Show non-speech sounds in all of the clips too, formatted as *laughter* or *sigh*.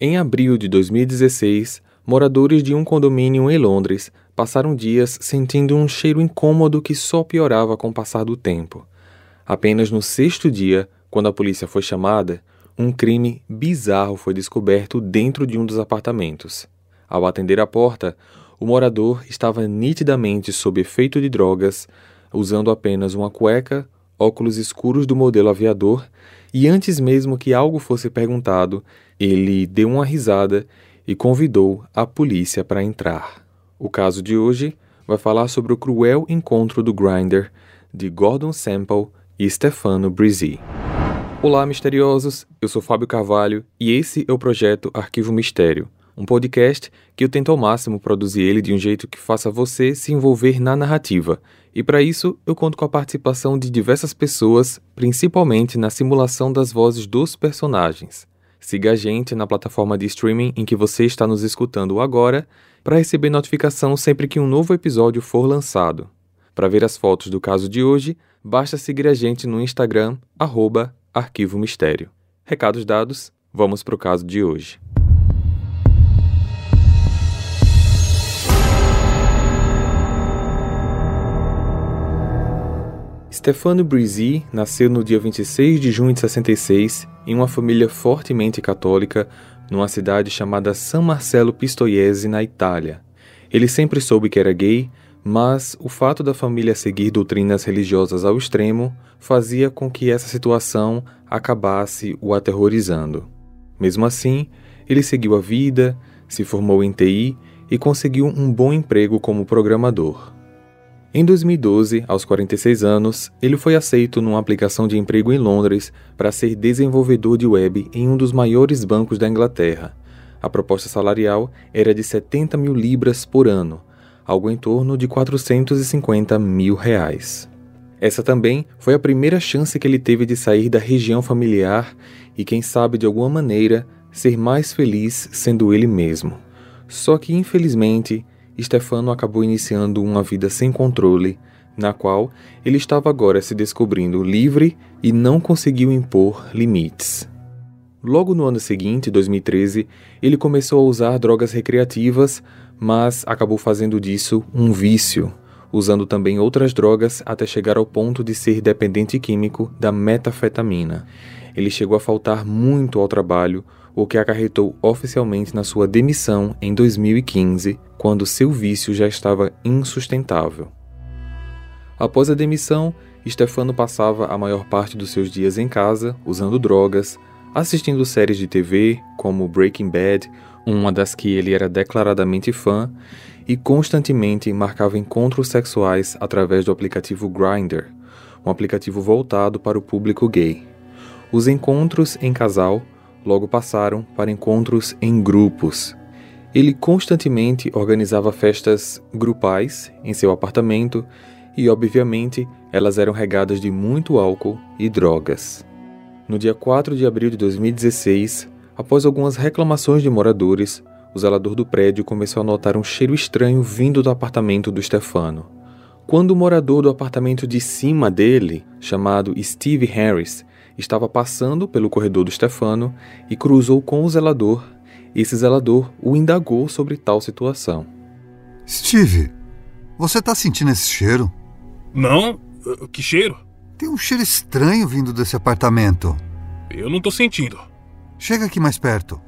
Em abril de 2016, moradores de um condomínio em Londres passaram dias sentindo um cheiro incômodo que só piorava com o passar do tempo. Apenas no sexto dia, quando a polícia foi chamada, um crime bizarro foi descoberto dentro de um dos apartamentos. Ao atender a porta, o morador estava nitidamente sob efeito de drogas, usando apenas uma cueca, óculos escuros do modelo aviador, e antes mesmo que algo fosse perguntado, ele deu uma risada e convidou a polícia para entrar. O caso de hoje vai falar sobre o cruel encontro do Grinder de Gordon Sample e Stefano Brizzi. Olá, misteriosos! Eu sou Fábio Carvalho e esse é o projeto Arquivo Mistério, um podcast que eu tento ao máximo produzir ele de um jeito que faça você se envolver na narrativa. E para isso, eu conto com a participação de diversas pessoas, principalmente na simulação das vozes dos personagens. Siga a gente na plataforma de streaming em que você está nos escutando agora para receber notificação sempre que um novo episódio for lançado. Para ver as fotos do caso de hoje, basta seguir a gente no Instagram, arroba Arquivo Mistério. Recados dados, vamos para o caso de hoje. Stefano Brizzi nasceu no dia 26 de junho de 66 em uma família fortemente católica numa cidade chamada San Marcello Pistoiese, na Itália. Ele sempre soube que era gay, mas o fato da família seguir doutrinas religiosas ao extremo fazia com que essa situação acabasse o aterrorizando. Mesmo assim, ele seguiu a vida, se formou em TI e conseguiu um bom emprego como programador. Em 2012, aos 46 anos, ele foi aceito numa aplicação de emprego em Londres para ser desenvolvedor de web em um dos maiores bancos da Inglaterra. A proposta salarial era de 70 mil libras por ano, algo em torno de 450 mil reais. Essa também foi a primeira chance que ele teve de sair da região familiar e, quem sabe de alguma maneira, ser mais feliz sendo ele mesmo. Só que, infelizmente, Stefano acabou iniciando uma vida sem controle, na qual ele estava agora se descobrindo livre e não conseguiu impor limites. Logo no ano seguinte, 2013, ele começou a usar drogas recreativas, mas acabou fazendo disso um vício, usando também outras drogas até chegar ao ponto de ser dependente químico da metafetamina. Ele chegou a faltar muito ao trabalho, o que acarretou oficialmente na sua demissão em 2015, quando seu vício já estava insustentável. Após a demissão, Stefano passava a maior parte dos seus dias em casa, usando drogas, assistindo séries de TV como Breaking Bad, uma das que ele era declaradamente fã, e constantemente marcava encontros sexuais através do aplicativo Grindr, um aplicativo voltado para o público gay. Os encontros em casal logo passaram para encontros em grupos. Ele constantemente organizava festas grupais em seu apartamento e, obviamente, elas eram regadas de muito álcool e drogas. No dia 4 de abril de 2016, após algumas reclamações de moradores, o zelador do prédio começou a notar um cheiro estranho vindo do apartamento do Stefano. Quando o morador do apartamento de cima dele, chamado Steve Harris, estava passando pelo corredor do Stefano e cruzou com o zelador. Esse zelador o indagou sobre tal situação. Steve, você tá sentindo esse cheiro? Não? Que cheiro? Tem um cheiro estranho vindo desse apartamento. Eu não tô sentindo. Chega aqui mais perto.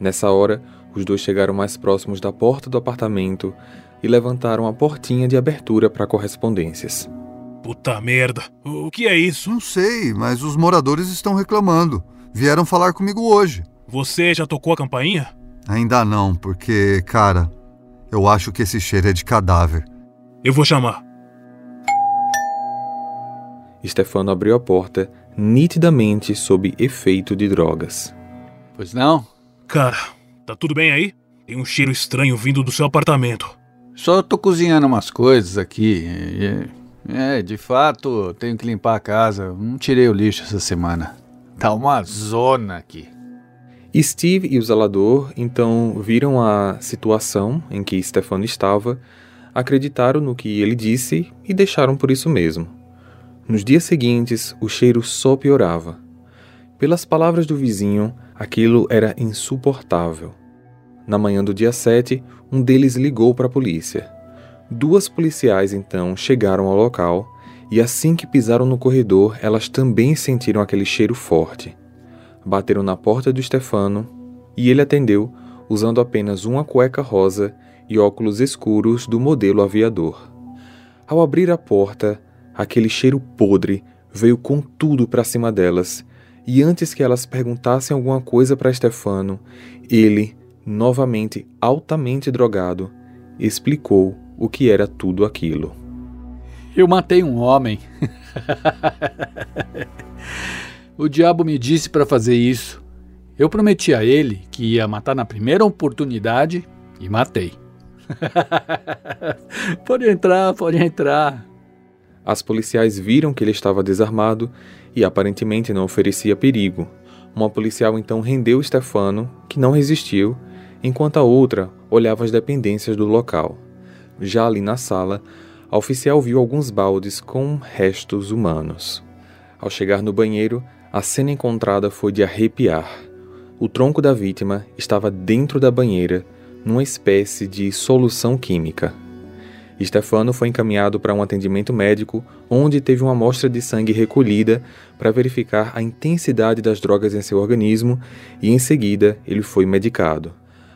Nessa hora, os dois chegaram mais próximos da porta do apartamento e levantaram a portinha de abertura para correspondências. Puta merda. O que é isso? Não sei, mas os moradores estão reclamando. Vieram falar comigo hoje. Você já tocou a campainha? Ainda não, porque, cara, eu acho que esse cheiro é de cadáver. Eu vou chamar. Stefano abriu a porta, nitidamente sob efeito de drogas. Pois não? Cara, tá tudo bem aí? Tem um cheiro estranho vindo do seu apartamento. Só tô cozinhando umas coisas aqui. É, de fato, tenho que limpar a casa. Não tirei o lixo essa semana. Tá uma zona aqui. Steve e o zelador então viram a situação em que Stefano estava, acreditaram no que ele disse e deixaram por isso mesmo. Nos dias seguintes, o cheiro só piorava. Pelas palavras do vizinho, aquilo era insuportável. Na manhã do dia 7, um deles ligou para a polícia. Duas policiais então chegaram ao local e assim que pisaram no corredor, elas também sentiram aquele cheiro forte. Bateram na porta do Stefano e ele atendeu usando apenas uma cueca rosa e óculos escuros do modelo aviador. Ao abrir a porta, aquele cheiro podre veio com tudo para cima delas, e antes que elas perguntassem alguma coisa para Stefano, ele, novamente altamente drogado, explicou o que era tudo aquilo. Eu matei um homem. *laughs* o diabo me disse para fazer isso. Eu prometi a ele que ia matar na primeira oportunidade e matei. *laughs* pode entrar, pode entrar. As policiais viram que ele estava desarmado e aparentemente não oferecia perigo. Uma policial então rendeu Stefano, que não resistiu, enquanto a outra olhava as dependências do local. Já ali na sala, a oficial viu alguns baldes com restos humanos. Ao chegar no banheiro, a cena encontrada foi de arrepiar. O tronco da vítima estava dentro da banheira, numa espécie de solução química. Stefano foi encaminhado para um atendimento médico, onde teve uma amostra de sangue recolhida para verificar a intensidade das drogas em seu organismo e, em seguida, ele foi medicado.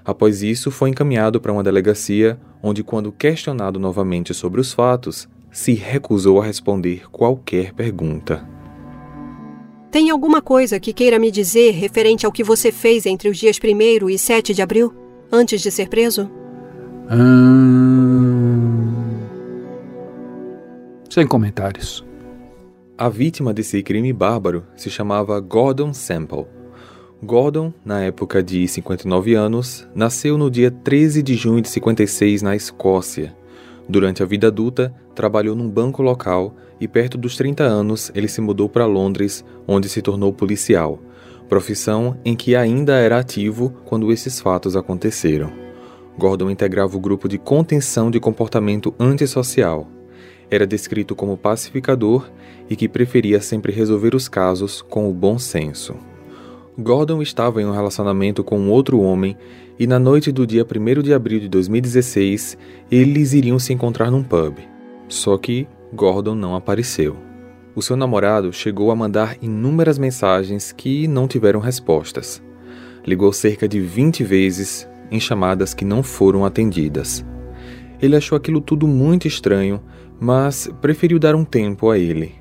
Após isso, foi encaminhado para uma delegacia, onde, quando questionado novamente sobre os fatos, se recusou a responder qualquer pergunta. Tem alguma coisa que queira me dizer referente ao que você fez entre os dias 1 e 7 de abril, antes de ser preso? Hum... Sem comentários. A vítima desse crime bárbaro se chamava Gordon Sample. Gordon, na época de 59 anos, nasceu no dia 13 de junho de 56 na Escócia. Durante a vida adulta, trabalhou num banco local e, perto dos 30 anos, ele se mudou para Londres, onde se tornou policial, profissão em que ainda era ativo quando esses fatos aconteceram. Gordon integrava o grupo de contenção de comportamento antissocial. Era descrito como pacificador e que preferia sempre resolver os casos com o bom senso. Gordon estava em um relacionamento com um outro homem e na noite do dia 1 de abril de 2016 eles iriam se encontrar num pub. Só que Gordon não apareceu. O seu namorado chegou a mandar inúmeras mensagens que não tiveram respostas. Ligou cerca de 20 vezes em chamadas que não foram atendidas. Ele achou aquilo tudo muito estranho, mas preferiu dar um tempo a ele.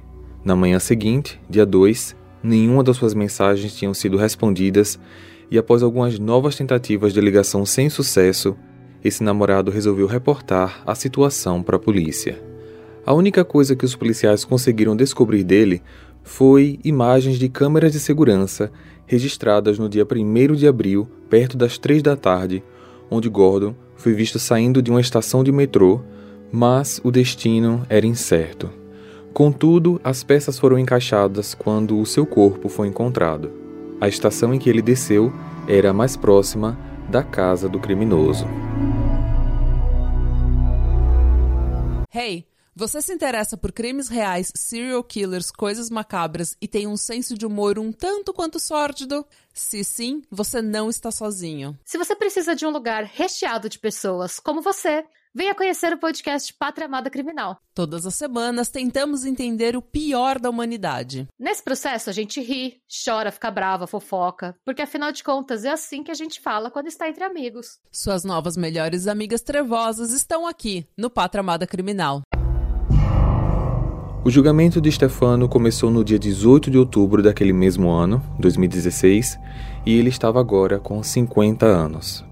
Na manhã seguinte, dia 2, nenhuma das suas mensagens tinham sido respondidas e após algumas novas tentativas de ligação sem sucesso, esse namorado resolveu reportar a situação para a polícia. A única coisa que os policiais conseguiram descobrir dele foi imagens de câmeras de segurança registradas no dia 1 de abril, perto das 3 da tarde, onde Gordon foi visto saindo de uma estação de metrô, mas o destino era incerto. Contudo, as peças foram encaixadas quando o seu corpo foi encontrado. A estação em que ele desceu era a mais próxima da casa do criminoso. Hey, você se interessa por crimes reais, serial killers, coisas macabras e tem um senso de humor um tanto quanto sórdido? Se sim, você não está sozinho. Se você precisa de um lugar recheado de pessoas como você, Venha conhecer o podcast Pátria Amada Criminal. Todas as semanas tentamos entender o pior da humanidade. Nesse processo a gente ri, chora, fica brava, fofoca, porque afinal de contas é assim que a gente fala quando está entre amigos. Suas novas melhores amigas trevosas estão aqui no Pátria Amada Criminal. O julgamento de Stefano começou no dia 18 de outubro daquele mesmo ano, 2016, e ele estava agora com 50 anos.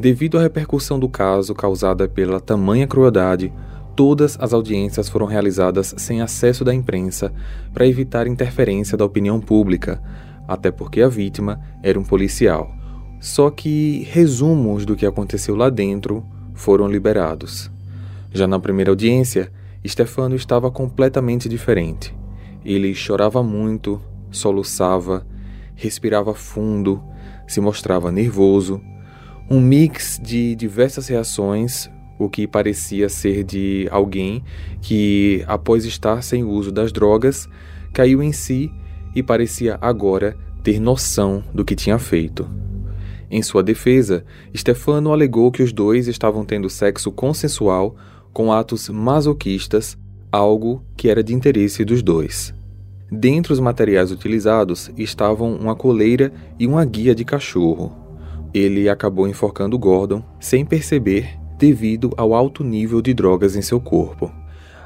Devido à repercussão do caso causada pela tamanha crueldade, todas as audiências foram realizadas sem acesso da imprensa para evitar interferência da opinião pública, até porque a vítima era um policial. Só que resumos do que aconteceu lá dentro foram liberados. Já na primeira audiência, Stefano estava completamente diferente. Ele chorava muito, soluçava, respirava fundo, se mostrava nervoso um mix de diversas reações, o que parecia ser de alguém que, após estar sem o uso das drogas, caiu em si e parecia agora ter noção do que tinha feito. Em sua defesa, Stefano alegou que os dois estavam tendo sexo consensual com atos masoquistas, algo que era de interesse dos dois. Dentre os materiais utilizados estavam uma coleira e uma guia de cachorro. Ele acabou enforcando Gordon sem perceber devido ao alto nível de drogas em seu corpo.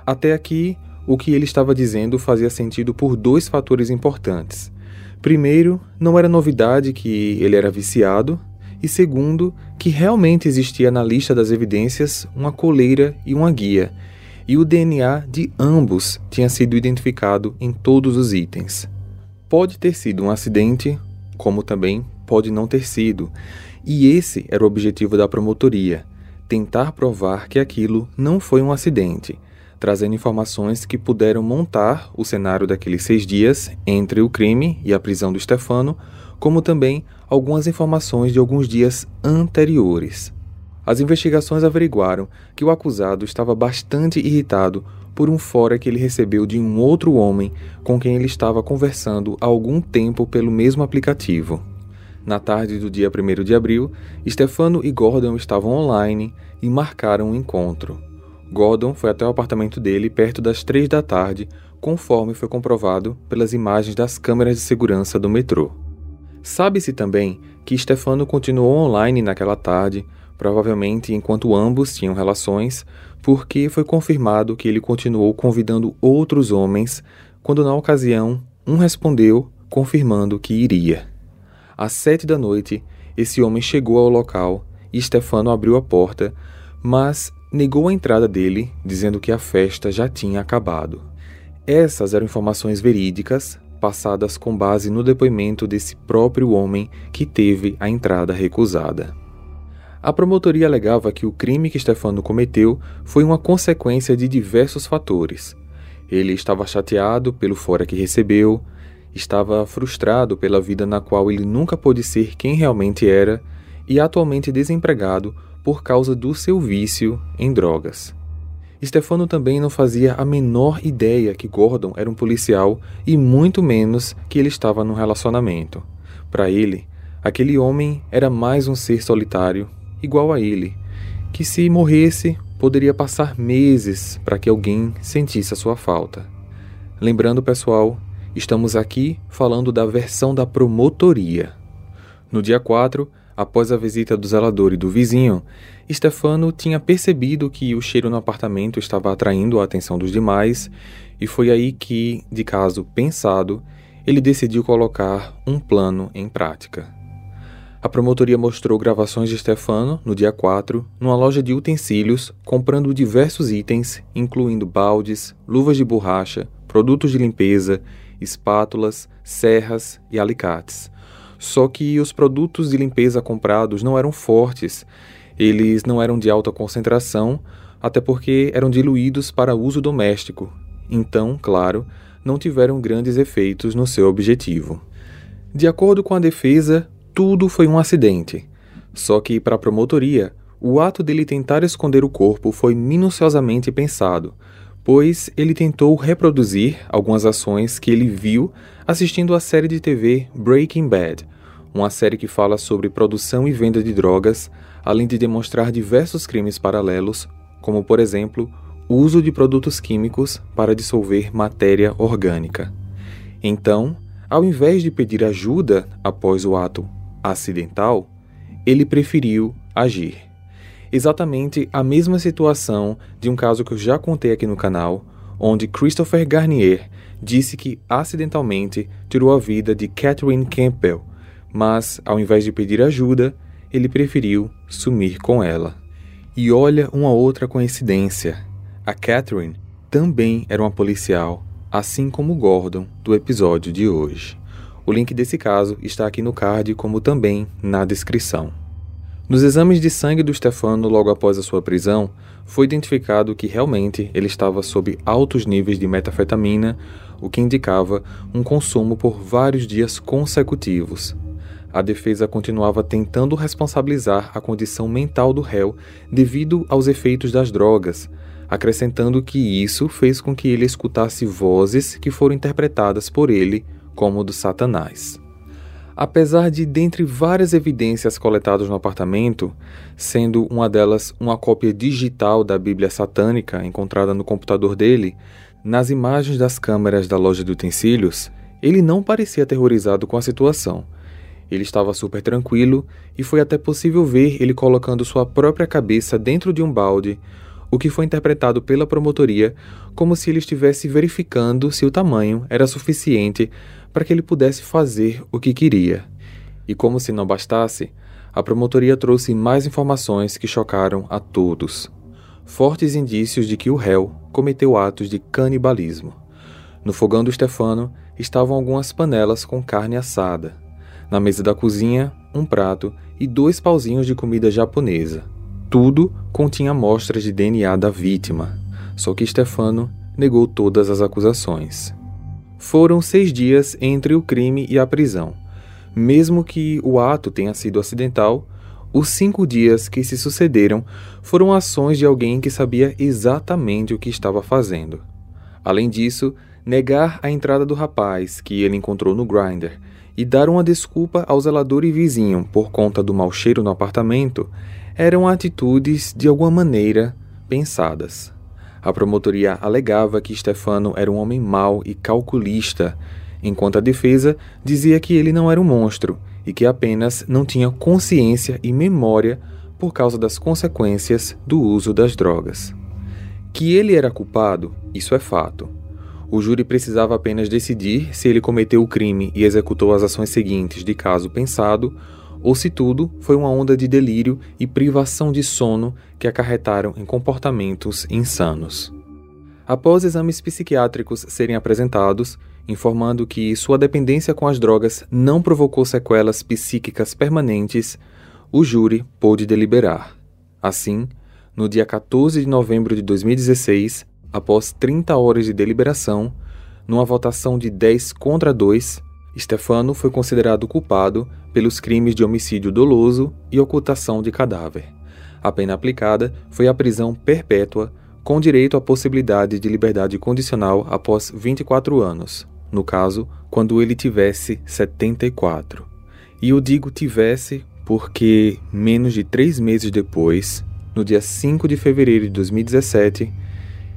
Até aqui, o que ele estava dizendo fazia sentido por dois fatores importantes. Primeiro, não era novidade que ele era viciado, e segundo, que realmente existia na lista das evidências uma coleira e uma guia, e o DNA de ambos tinha sido identificado em todos os itens. Pode ter sido um acidente, como também pode não ter sido, e esse era o objetivo da promotoria: tentar provar que aquilo não foi um acidente, trazendo informações que puderam montar o cenário daqueles seis dias entre o crime e a prisão do Stefano, como também algumas informações de alguns dias anteriores. As investigações averiguaram que o acusado estava bastante irritado por um fora que ele recebeu de um outro homem com quem ele estava conversando há algum tempo pelo mesmo aplicativo. Na tarde do dia 1 de abril, Stefano e Gordon estavam online e marcaram um encontro. Gordon foi até o apartamento dele perto das três da tarde, conforme foi comprovado pelas imagens das câmeras de segurança do metrô. Sabe-se também que Stefano continuou online naquela tarde, provavelmente enquanto ambos tinham relações, porque foi confirmado que ele continuou convidando outros homens, quando na ocasião um respondeu confirmando que iria. Às sete da noite, esse homem chegou ao local e Stefano abriu a porta, mas negou a entrada dele, dizendo que a festa já tinha acabado. Essas eram informações verídicas, passadas com base no depoimento desse próprio homem que teve a entrada recusada. A promotoria alegava que o crime que Stefano cometeu foi uma consequência de diversos fatores. Ele estava chateado pelo fora que recebeu, Estava frustrado pela vida na qual ele nunca pôde ser quem realmente era e atualmente desempregado por causa do seu vício em drogas. Stefano também não fazia a menor ideia que Gordon era um policial e muito menos que ele estava num relacionamento. Para ele, aquele homem era mais um ser solitário, igual a ele, que se morresse poderia passar meses para que alguém sentisse a sua falta. Lembrando, pessoal, Estamos aqui falando da versão da promotoria. No dia 4, após a visita do zelador e do vizinho, Stefano tinha percebido que o cheiro no apartamento estava atraindo a atenção dos demais, e foi aí que, de caso pensado, ele decidiu colocar um plano em prática. A promotoria mostrou gravações de Stefano no dia 4, numa loja de utensílios, comprando diversos itens, incluindo baldes, luvas de borracha, produtos de limpeza espátulas, serras e alicates. Só que os produtos de limpeza comprados não eram fortes, eles não eram de alta concentração, até porque eram diluídos para uso doméstico. Então, claro, não tiveram grandes efeitos no seu objetivo. De acordo com a defesa, tudo foi um acidente. Só que, para a promotoria, o ato dele tentar esconder o corpo foi minuciosamente pensado, pois ele tentou reproduzir algumas ações que ele viu assistindo à série de TV Breaking Bad, uma série que fala sobre produção e venda de drogas, além de demonstrar diversos crimes paralelos, como por exemplo, o uso de produtos químicos para dissolver matéria orgânica. Então, ao invés de pedir ajuda após o ato acidental, ele preferiu agir exatamente a mesma situação de um caso que eu já contei aqui no canal, onde Christopher Garnier disse que acidentalmente tirou a vida de Catherine Campbell, mas ao invés de pedir ajuda, ele preferiu sumir com ela. E olha uma outra coincidência: a Catherine também era uma policial, assim como Gordon do episódio de hoje. O link desse caso está aqui no card, como também na descrição. Nos exames de sangue do Stefano logo após a sua prisão, foi identificado que realmente ele estava sob altos níveis de metafetamina, o que indicava um consumo por vários dias consecutivos. A defesa continuava tentando responsabilizar a condição mental do réu devido aos efeitos das drogas, acrescentando que isso fez com que ele escutasse vozes que foram interpretadas por ele como do Satanás. Apesar de, dentre várias evidências coletadas no apartamento, sendo uma delas uma cópia digital da Bíblia satânica encontrada no computador dele, nas imagens das câmeras da loja de utensílios, ele não parecia aterrorizado com a situação. Ele estava super tranquilo e foi até possível ver ele colocando sua própria cabeça dentro de um balde, o que foi interpretado pela promotoria como se ele estivesse verificando se o tamanho era suficiente para que ele pudesse fazer o que queria. E como se não bastasse, a promotoria trouxe mais informações que chocaram a todos. Fortes indícios de que o réu cometeu atos de canibalismo. No fogão do Stefano estavam algumas panelas com carne assada. Na mesa da cozinha, um prato e dois pauzinhos de comida japonesa. Tudo continha amostras de DNA da vítima, só que Stefano negou todas as acusações. Foram seis dias entre o crime e a prisão. Mesmo que o ato tenha sido acidental, os cinco dias que se sucederam foram ações de alguém que sabia exatamente o que estava fazendo. Além disso, negar a entrada do rapaz que ele encontrou no Grinder e dar uma desculpa ao zelador e vizinho por conta do mau cheiro no apartamento eram atitudes de alguma maneira pensadas. A promotoria alegava que Stefano era um homem mau e calculista, enquanto a defesa dizia que ele não era um monstro e que apenas não tinha consciência e memória por causa das consequências do uso das drogas. Que ele era culpado, isso é fato. O júri precisava apenas decidir se ele cometeu o crime e executou as ações seguintes de caso pensado ou se tudo foi uma onda de delírio e privação de sono que acarretaram em comportamentos insanos. Após exames psiquiátricos serem apresentados, informando que sua dependência com as drogas não provocou sequelas psíquicas permanentes, o júri pôde deliberar. Assim, no dia 14 de novembro de 2016, após 30 horas de deliberação, numa votação de 10 contra 2, Stefano foi considerado culpado pelos crimes de homicídio doloso e ocultação de cadáver. A pena aplicada foi a prisão perpétua, com direito à possibilidade de liberdade condicional após 24 anos, no caso, quando ele tivesse 74. E eu digo tivesse porque, menos de três meses depois, no dia 5 de fevereiro de 2017,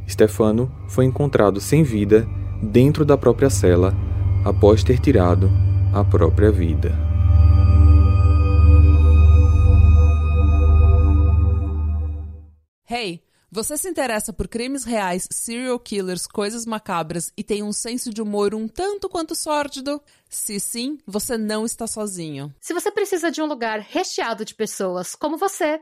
Stefano foi encontrado sem vida dentro da própria cela após ter tirado a própria vida. Hey, você se interessa por crimes reais, serial killers, coisas macabras e tem um senso de humor um tanto quanto sórdido? Se sim, você não está sozinho. Se você precisa de um lugar recheado de pessoas como você,